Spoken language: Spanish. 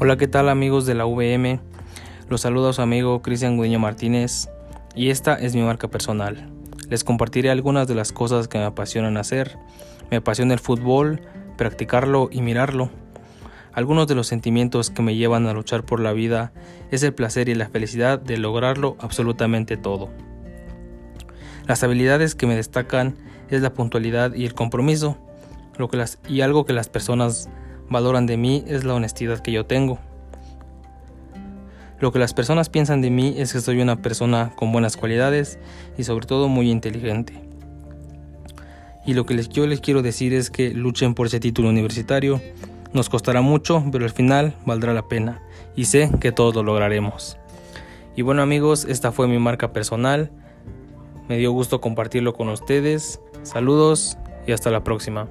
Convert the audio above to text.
Hola, ¿qué tal amigos de la VM? Los saluda su amigo Cristian Gudiño Martínez y esta es mi marca personal. Les compartiré algunas de las cosas que me apasionan hacer. Me apasiona el fútbol, practicarlo y mirarlo. Algunos de los sentimientos que me llevan a luchar por la vida es el placer y la felicidad de lograrlo absolutamente todo. Las habilidades que me destacan es la puntualidad y el compromiso, lo que las, y algo que las personas valoran de mí es la honestidad que yo tengo. Lo que las personas piensan de mí es que soy una persona con buenas cualidades y sobre todo muy inteligente. Y lo que les, yo les quiero decir es que luchen por ese título universitario. Nos costará mucho, pero al final valdrá la pena. Y sé que todos lo lograremos. Y bueno amigos, esta fue mi marca personal. Me dio gusto compartirlo con ustedes. Saludos y hasta la próxima.